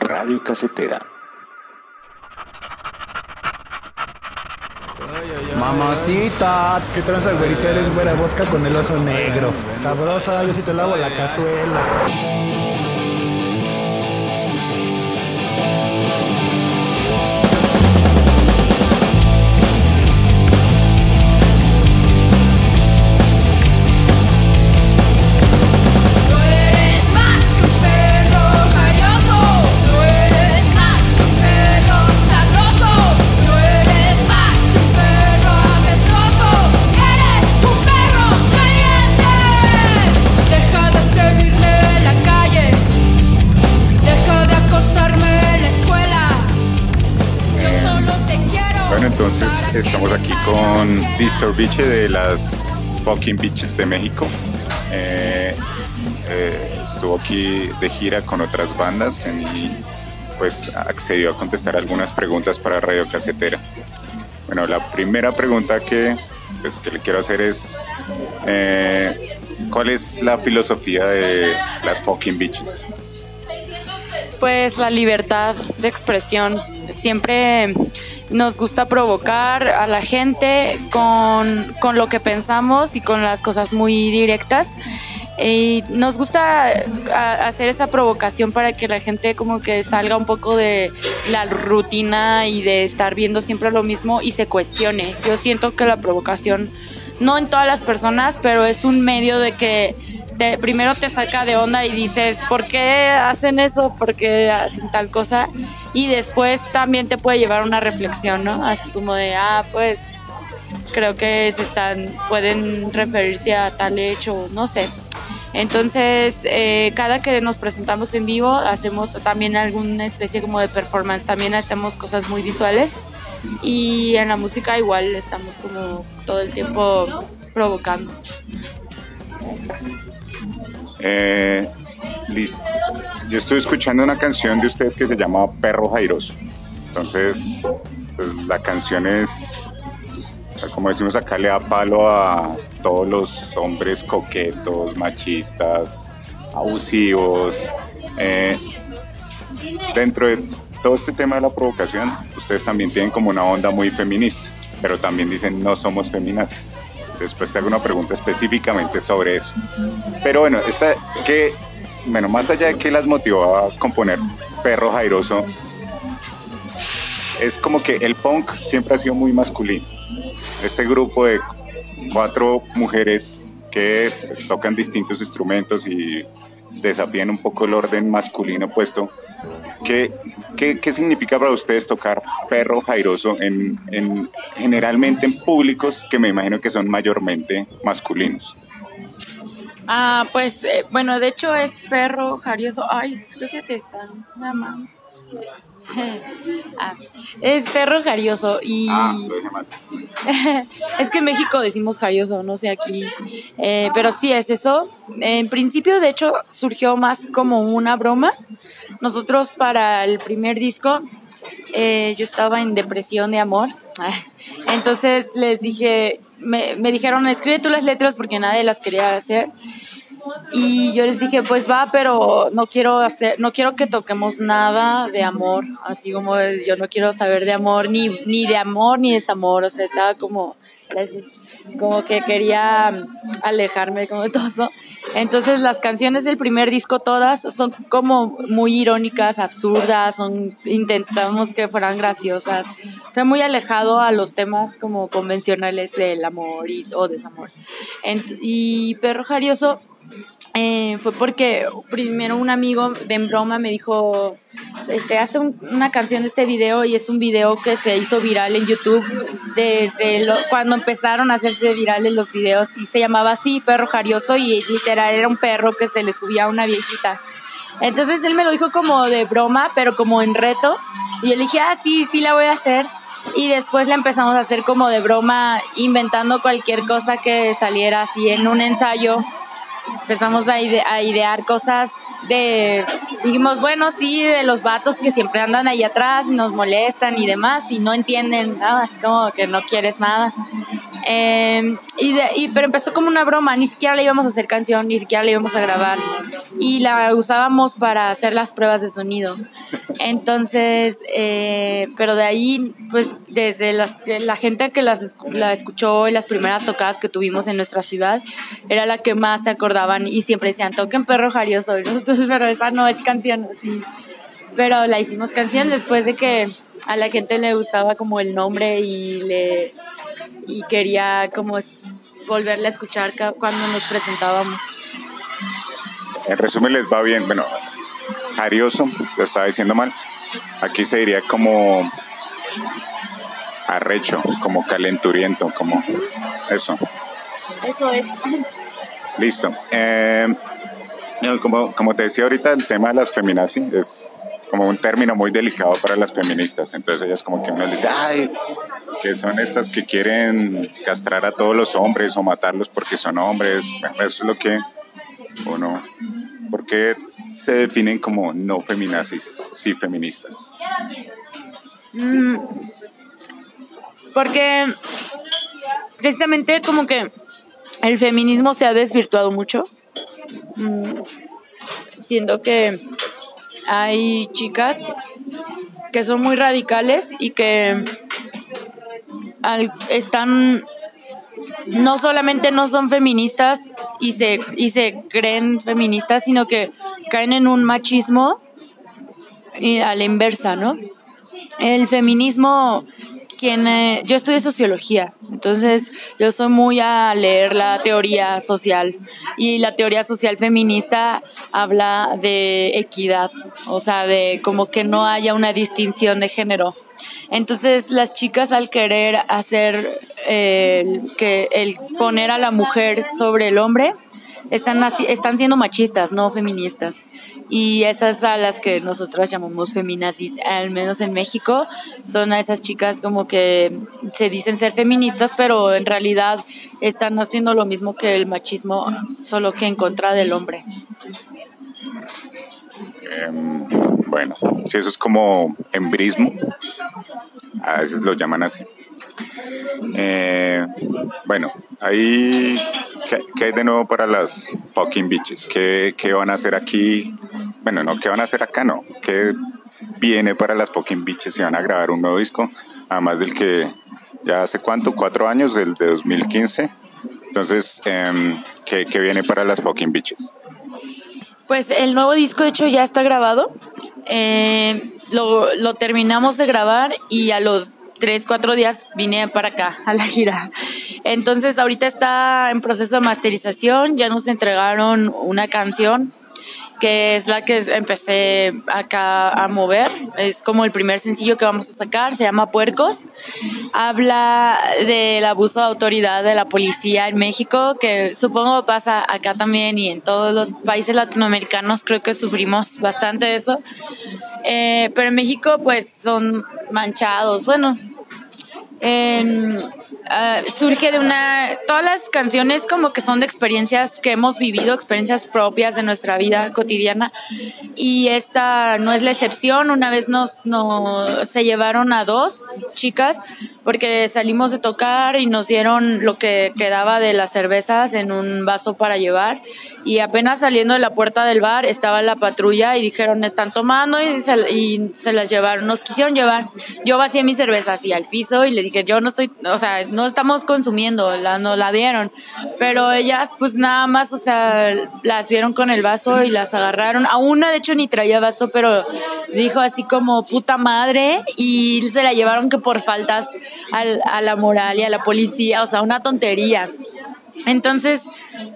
Radio Casetera. Mamacita, ¿qué tranza, güerita? Eres güera vodka con el oso negro. Sabrosa, yo si te lavo la cazuela. Estamos aquí con Distor Biche de las Fucking Bitches de México. Eh, eh, estuvo aquí de gira con otras bandas y pues accedió a contestar algunas preguntas para Radio Casetera. Bueno, la primera pregunta que, pues, que le quiero hacer es eh, ¿cuál es la filosofía de las Fucking Bitches? Pues la libertad de expresión. Siempre nos gusta provocar a la gente con, con lo que pensamos y con las cosas muy directas. Y nos gusta hacer esa provocación para que la gente como que salga un poco de la rutina y de estar viendo siempre lo mismo y se cuestione. Yo siento que la provocación, no en todas las personas, pero es un medio de que te- primero te saca de onda y dices, ¿por qué hacen eso? ¿Por qué hacen tal cosa? Y después también te puede llevar una reflexión, ¿no? Así como de, ah, pues creo que se están, pueden referirse a tal hecho, no sé. Entonces, eh, cada que nos presentamos en vivo, hacemos también alguna especie como de performance, también hacemos cosas muy visuales y en la música igual estamos como todo el tiempo provocando. Eh, Liz, yo estoy escuchando una canción de ustedes que se llama Perro Jairoso. Entonces, pues, la canción es, como decimos acá, le da palo a todos los hombres coquetos, machistas, abusivos. Eh, dentro de todo este tema de la provocación, ustedes también tienen como una onda muy feminista, pero también dicen no somos feminazis. Después te hago una pregunta específicamente sobre eso. Pero bueno, esta que, bueno, más allá de que las motivó a componer Perro Jairoso, es como que el punk siempre ha sido muy masculino. Este grupo de cuatro mujeres que pues, tocan distintos instrumentos y desafían un poco el orden masculino puesto. ¿Qué, qué, qué significa para ustedes tocar perro jairoso en, en, generalmente en públicos que me imagino que son mayormente masculinos? Ah, pues eh, bueno, de hecho es perro jarioso. Ay, creo que te están llamando. Ah, es perro jarioso y Ah, es que en México decimos jarioso, no sé aquí, Eh, pero sí es eso. En principio, de hecho, surgió más como una broma. Nosotros para el primer disco, eh, yo estaba en depresión de amor, entonces les dije, me, me dijeron, escribe tú las letras porque nadie las quería hacer. Y yo les dije, pues va, pero no quiero hacer, no quiero que toquemos nada de amor, así como de- yo no quiero saber de amor, ni, ni de amor ni desamor, o sea, estaba como, como que quería alejarme como de todo eso. Entonces las canciones del primer disco todas son como muy irónicas, absurdas, son, intentamos que fueran graciosas, o sea, muy alejado a los temas como convencionales del amor y, o desamor. Y Perro Jarioso eh, fue porque primero un amigo de broma me dijo, este, hace un- una canción de este video y es un video que se hizo viral en YouTube desde cuando empezaron a hacerse virales los videos y se llamaba así, Perro Jarioso y literal era un perro que se le subía a una viejita. Entonces él me lo dijo como de broma, pero como en reto. Y yo le dije, ah, sí, sí la voy a hacer. Y después la empezamos a hacer como de broma, inventando cualquier cosa que saliera así en un ensayo. Empezamos a, ide- a idear cosas de dijimos, bueno, sí, de los vatos que siempre andan ahí atrás y nos molestan y demás y no entienden así como que no quieres nada. Eh, y, de- y- pero empezó como una broma, ni siquiera le íbamos a hacer canción, ni siquiera le íbamos a grabar y la usábamos para hacer las pruebas de sonido. Entonces, eh, pero de ahí, pues desde las, la gente que las, la escuchó en las primeras tocadas que tuvimos en nuestra ciudad, era la que más se acordaban y siempre decían, toquen perro jarioso. Y nosotros, pero esa no es canción, sí. Pero la hicimos canción después de que a la gente le gustaba como el nombre y le y quería como volverle a escuchar cuando nos presentábamos. En resumen, les va bien. Bueno, jarioso, lo estaba diciendo mal. Aquí se diría como arrecho, como calenturiento, como eso. Eso es. Listo. Eh, como, como te decía ahorita, el tema de las feminazis es como un término muy delicado para las feministas. Entonces ellas como que uno les dice, ay, que son estas que quieren castrar a todos los hombres o matarlos porque son hombres. Bueno, eso es lo que uno... ¿Por qué se definen como no feminazis, sí feministas? Mm, porque precisamente como que el feminismo se ha desvirtuado mucho. Mm, siento que hay chicas que son muy radicales y que al- están no solamente no son feministas y se y se creen feministas sino que caen en un machismo y a la inversa no el feminismo tiene, yo estudio sociología, entonces yo soy muy a leer la teoría social y la teoría social feminista habla de equidad, o sea, de como que no haya una distinción de género. Entonces las chicas al querer hacer eh, el, que el poner a la mujer sobre el hombre están están siendo machistas, no feministas. Y esas a las que nosotros llamamos feminazis, al menos en México, son a esas chicas como que se dicen ser feministas, pero en realidad están haciendo lo mismo que el machismo, solo que en contra del hombre. Em, bueno, si eso es como embrismo, a veces lo llaman así. Eh, bueno, ahí, ¿qué, hay de nuevo para las fucking bitches? ¿Qué, qué van a hacer aquí? Bueno, no, ¿qué van a hacer acá? No. ¿Qué viene para las fucking bitches si van a grabar un nuevo disco? Además del que ya hace cuánto, cuatro años, del de 2015. Entonces, em, ¿qué, ¿qué viene para las fucking bitches? Pues el nuevo disco, de hecho, ya está grabado. Eh, lo, lo terminamos de grabar y a los tres, cuatro días vine para acá a la gira. Entonces, ahorita está en proceso de masterización. Ya nos entregaron una canción que es la que empecé acá a mover. Es como el primer sencillo que vamos a sacar, se llama Puercos. Habla del abuso de autoridad de la policía en México, que supongo pasa acá también y en todos los países latinoamericanos creo que sufrimos bastante eso. Eh, pero en México pues son manchados, bueno. Ah, surge de una todas las canciones como que son de experiencias que hemos vivido experiencias propias de nuestra vida cotidiana. Y esta no es la excepción. Una vez nos, nos se llevaron a dos chicas porque salimos de tocar y nos dieron lo que quedaba de las cervezas en un vaso para llevar y apenas saliendo de la puerta del bar estaba la patrulla y dijeron están tomando y se, y se las llevaron, nos quisieron llevar. Yo vacié mi cerveza así al piso y le dije yo no estoy, o sea, no estamos consumiendo, la, no la dieron, pero ellas pues nada más, o sea, las vieron con el vaso y las agarraron. A una de hecho ni traía vaso, pero dijo así como puta madre y se la llevaron que por faltas al, a la moral y a la policía, o sea, una tontería. Entonces,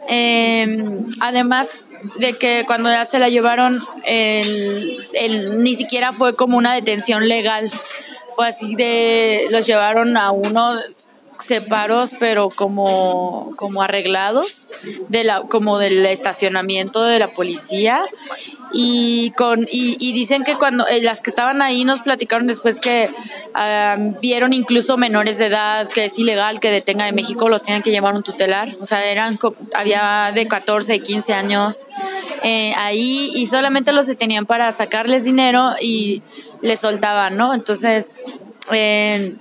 eh, además de que cuando ya se la llevaron, el, el- ni siquiera fue como una detención legal, fue así de, los llevaron a unos separos, pero como, como arreglados, de la, como del estacionamiento de la policía. Y, con, y, dicen que cuando eh, las que estaban ahí nos platicaron después que ah, vieron incluso menores de edad, que es ilegal que detengan en México, los tienen que llevar un tutelar. O sea, eran, había de 14 y 15 años eh, ahí y solamente los detenían para sacarles dinero y les soltaban, ¿no? Entonces, eh,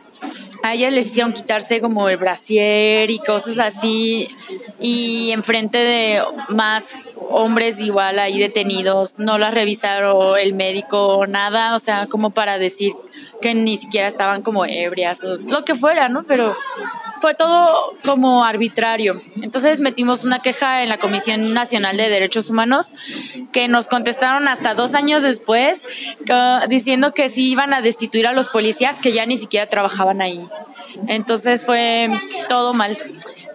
a ellas les hicieron quitarse como el brasier y cosas así y enfrente de más hombres igual ahí detenidos, no las revisaron el médico, nada, o sea, como para decir que ni siquiera estaban como ebrias o lo que fuera, ¿no? Pero fue todo como arbitrario. Entonces metimos una queja en la Comisión Nacional de Derechos Humanos que nos contestaron hasta dos años después ca- diciendo que sí iban a destituir a los policías que ya ni siquiera trabajaban ahí. Entonces fue todo mal.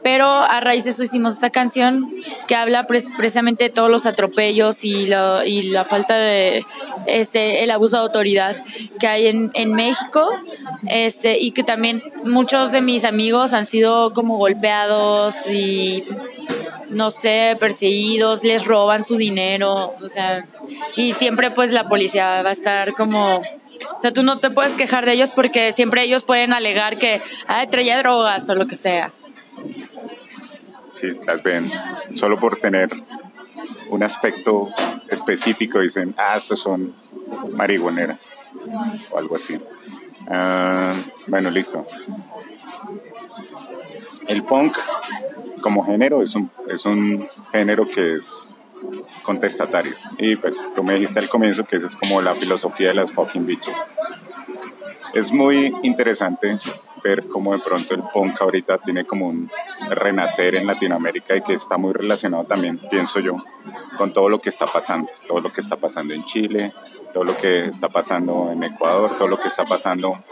Pero a raíz de eso hicimos esta canción que habla precisamente de todos los atropellos y, lo- y la falta de este, el abuso de autoridad que hay en, en México este, y que también muchos de mis amigos han sido como golpeados y no sé, perseguidos, les roban su dinero, o sea, y siempre pues la policía va a estar como, o sea, tú no te puedes quejar de ellos porque siempre ellos pueden alegar que, ah, traía drogas o lo que sea. Sí, las ven solo por tener un aspecto específico, dicen, ah, estos son marihuaneras o algo así. Ah, bueno, listo. El punk como género es un, es un género que es contestatario. Y pues tú me dijiste al comienzo que esa es como la filosofía de las fucking bitches. Es muy interesante ver cómo de pronto el punk ahorita tiene como un renacer en Latinoamérica y que está muy relacionado también, pienso yo, con todo lo que está pasando, todo lo que está pasando en Chile, todo lo que está pasando en Ecuador, todo lo que está pasando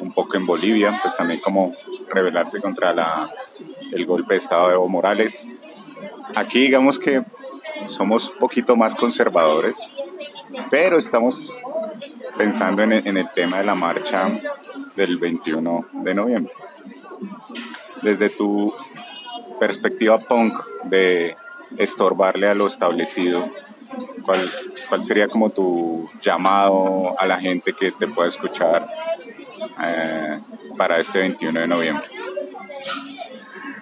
un poco en Bolivia, pues también como rebelarse contra la, el golpe de Estado de Evo Morales. Aquí digamos que somos un poquito más conservadores, pero estamos pensando en el, tema de la marcha del 21 de noviembre. Desde tu perspectiva punk de estorbarle a lo establecido, ¿cuál, cuál sería como tu llamado a la gente que te pueda escuchar eh, para este 21 de noviembre?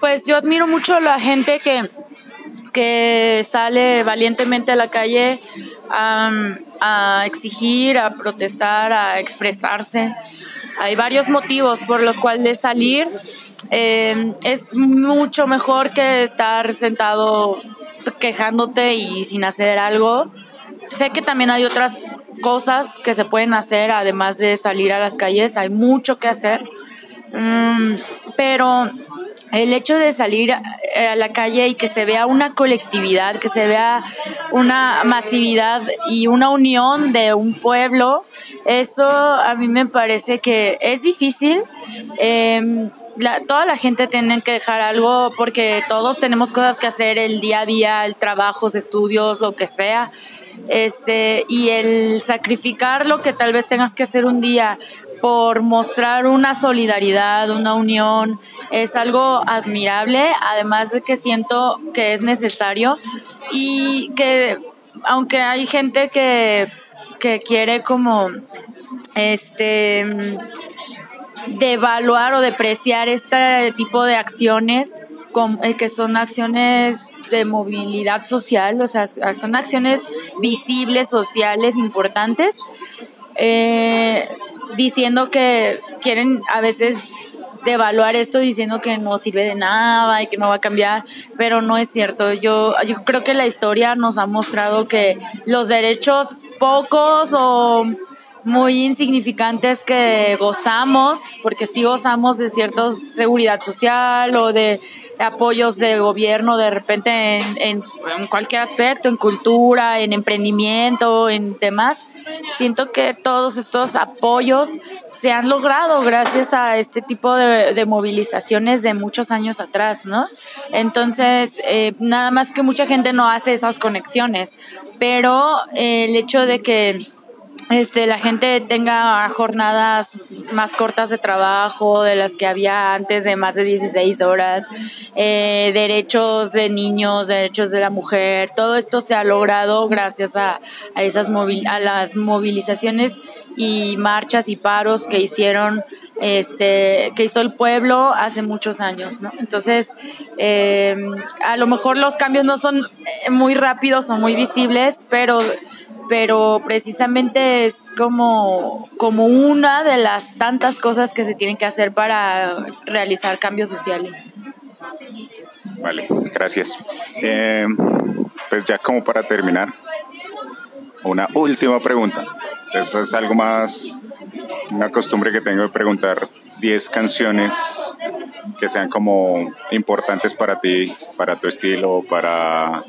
Pues yo admiro mucho a la gente que, que sale valientemente a la calle a exigir, a protestar, a expresarse. Hay varios motivos por los cuales salir. Eh, es mucho mejor que estar sentado quejándote y sin hacer algo. Sé que también hay otras cosas que se pueden hacer además de salir a las calles. Hay mucho que hacer. Mm, pero el hecho de salir eh, a la calle y que se vea una colectividad, que se vea una masividad y una unión de un pueblo, eso a mí me parece que es difícil. Eh, la- toda la gente tiene que dejar algo porque todos tenemos cosas que hacer el día a día, el trabajos, estudios, lo que sea. Este, y el sacrificar lo que tal vez tengas que hacer un día por mostrar una solidaridad, una unión, es algo admirable, además de que siento que es necesario y que aunque hay gente que, que quiere como este devaluar o depreciar este tipo de acciones eh, que son acciones de movilidad social, o sea, son acciones visibles, sociales, importantes, eh, diciendo que quieren a veces devaluar esto diciendo que no sirve de nada y que no va a cambiar, pero no es cierto. Yo, yo creo que la historia nos ha mostrado que los derechos pocos o muy insignificantes que gozamos, porque sí gozamos de cierta seguridad social o de apoyos de gobierno de repente en, en- en cualquier aspecto, en cultura, en emprendimiento, en demás. Siento que todos estos apoyos se han logrado gracias a este tipo de, movilizaciones de muchos años atrás, ¿no? Entonces, eh, nada más que mucha gente no hace esas conexiones, pero eh, el hecho de que este, la gente tenga jornadas más cortas de trabajo de las que había antes de más de 16 horas, eh, derechos de niños, derechos de la mujer, todo esto se ha logrado gracias a, a esas a las movilizaciones y marchas y paros que hicieron este, que hizo el pueblo hace muchos años, ¿no? Entonces, eh, a lo mejor los cambios no son muy rápidos o muy visibles, pero pero precisamente es como, como una de las tantas cosas que se tienen que hacer para realizar cambios sociales. Vale, gracias. Eh, pues ya como para terminar, una última pregunta. Eso es algo más, una costumbre que tengo de preguntar 10 canciones que sean como importantes para ti, para tu estilo, para,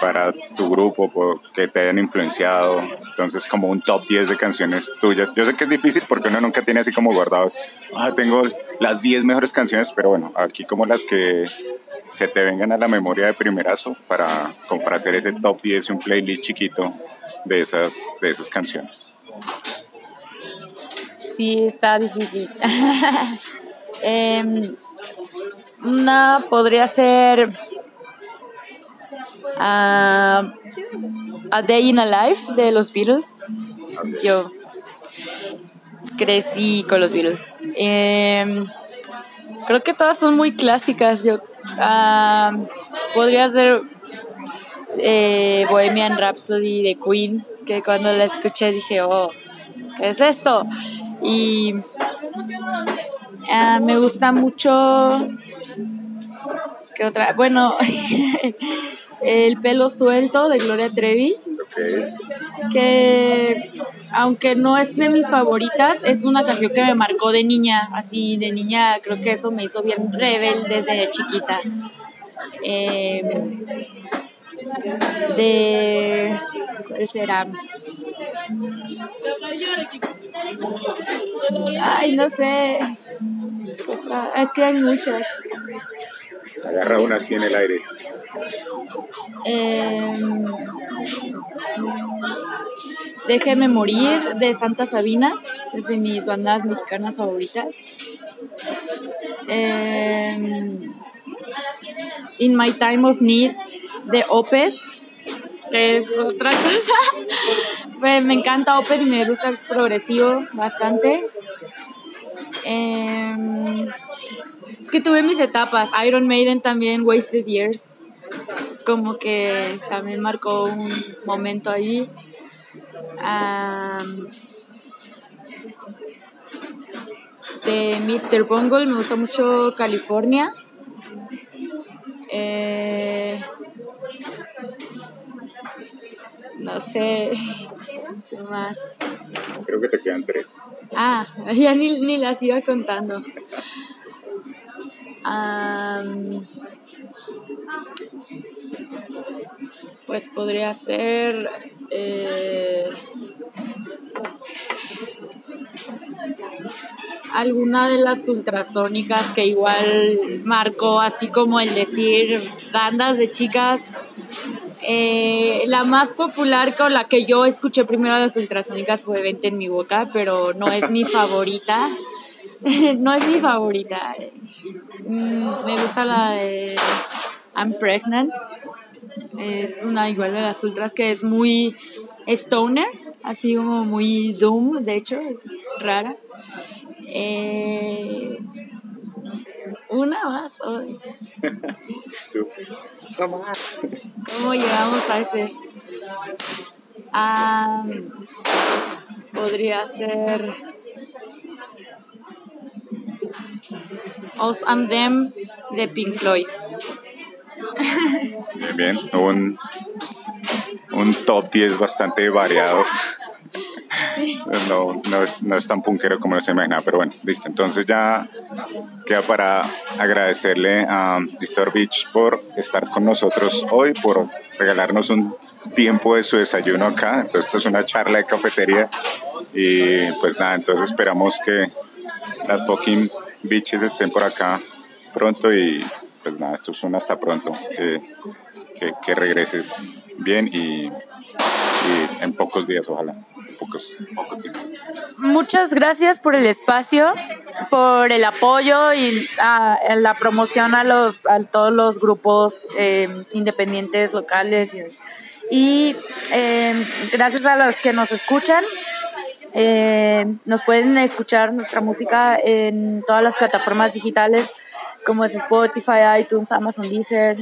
para tu grupo, que te hayan influenciado. Entonces, como un top 10 de canciones tuyas. Yo sé que es difícil porque uno nunca tiene así como guardado, ah, tengo las 10 mejores canciones, pero bueno, aquí como las que se te vengan a la memoria de primerazo para, como para hacer ese top 10 y un playlist chiquito de esas, de esas canciones. Sí, está difícil. Em, una podría ser ah, A Day in a Life de los Beatles. Yo crecí con los Beatles. Em, creo que todas son muy clásicas. Yo ah, podría ser eh, Bohemian Rhapsody de Queen, que cuando la escuché dije, oh, ¿qué es esto? Y ah, me gusta mucho. ¿Qué otra? Bueno, El pelo suelto de Gloria Trevi, que aunque no es de mis favoritas, es una canción que me marcó de niña, así de niña creo que eso me hizo bien rebelde desde chiquita. Eh, de ¿cuál será? Ay, no sé. Es que hay muchas. Agarra una así en el aire. Eh, Déjeme morir de Santa Sabina, es de mis bandas mexicanas favoritas. Eh, In My Time of Need de Opeth, que es otra cosa. Me encanta Opeth y me gusta el progresivo bastante. Eh, es que tuve mis etapas. Iron Maiden también, Wasted Years. Como que también marcó un momento ahí. De Mr. Bungle me gusta mucho California. Eh, no sé qué más. Creo que te quedan tres. Ah, ya ni, ni las iba contando. Am, pues podría ser. eh, alguna de las ultrasónicas que igual marcó, así como el decir bandas de chicas. Eh, la más popular con la que yo escuché primero las ultrasónicas fue Vente en mi boca, pero no es mi favorita. no es mi favorita. Mm, me gusta la de I'm Pregnant. Es una igual de las ultras que es muy stoner, así como muy doom, de hecho, es rara. Eh, una más. Tú. No más. ¿Cómo llegamos a ese? Ah, podría ser Us and Them de Pink Floyd. Bien, bien. Un, un top 10 bastante variado. No, no, es, no es tan punkero como se imaginaba, pero bueno, listo. Entonces ya queda para agradecerle a Distor Beach por estar con nosotros hoy, por regalarnos un tiempo de su desayuno acá. Entonces esto es una charla de cafetería y pues nada, entonces esperamos que las fucking bitches estén por acá pronto y pues nada, esto es un hasta pronto. Que, que, regreses bien y en pocos días, ojalá. Muchas gracias por el espacio, por el apoyo y ah, la promoción a los a todos los grupos eh, independientes locales y, y, eh, gracias a los que nos escuchan. Eh, nos pueden escuchar nuestra música en todas las plataformas digitales como es Spotify, iTunes, Amazon Deezer,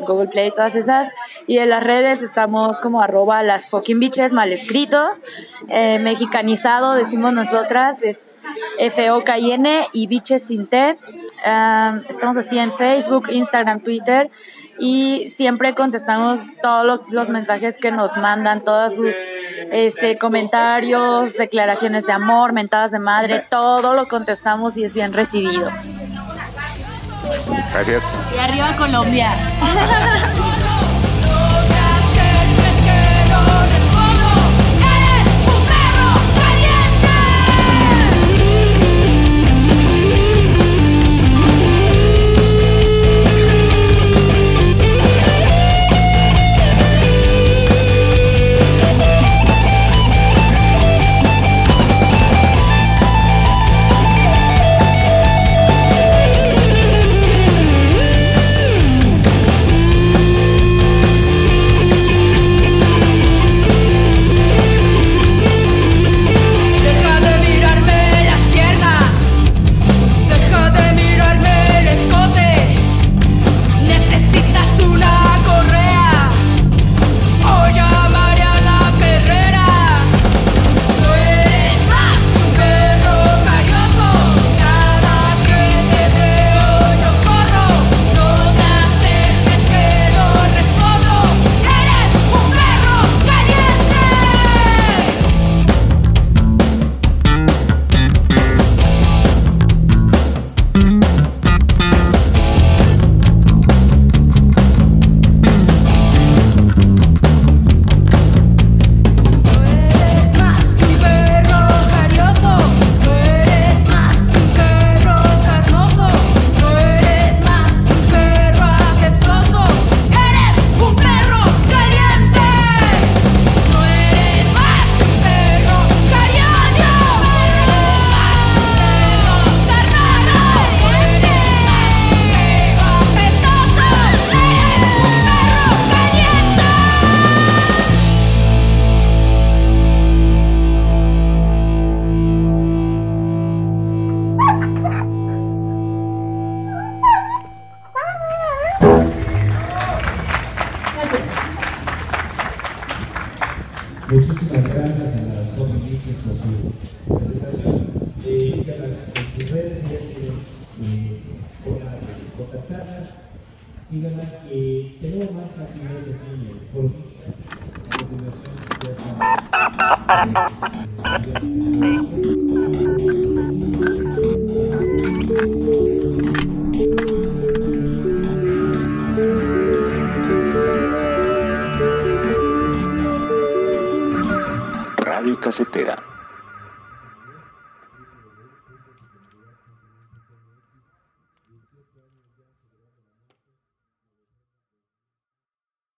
Google Play, todas esas. Y en las redes estamos como arroba las fucking bitches, mal escrito, eh, mexicanizado, decimos nosotras, es F-O-K-I-N y bitches sin T. Ah, estamos así en Facebook, Instagram, Twitter y siempre contestamos todos los, los mensajes que nos mandan, todos sus este, comentarios, declaraciones de amor, mentadas de madre, todo lo contestamos y es bien recibido. Gracias. Y arriba Colombia. Muchísimas gracias a las Joven Bitches por su presentación. Eh, síganlas en sus redes, ellas tienen eh, de contactarlas. Síganlas, eh, tenemos más actividades así en el foro. A continuación, ya Radio Casetera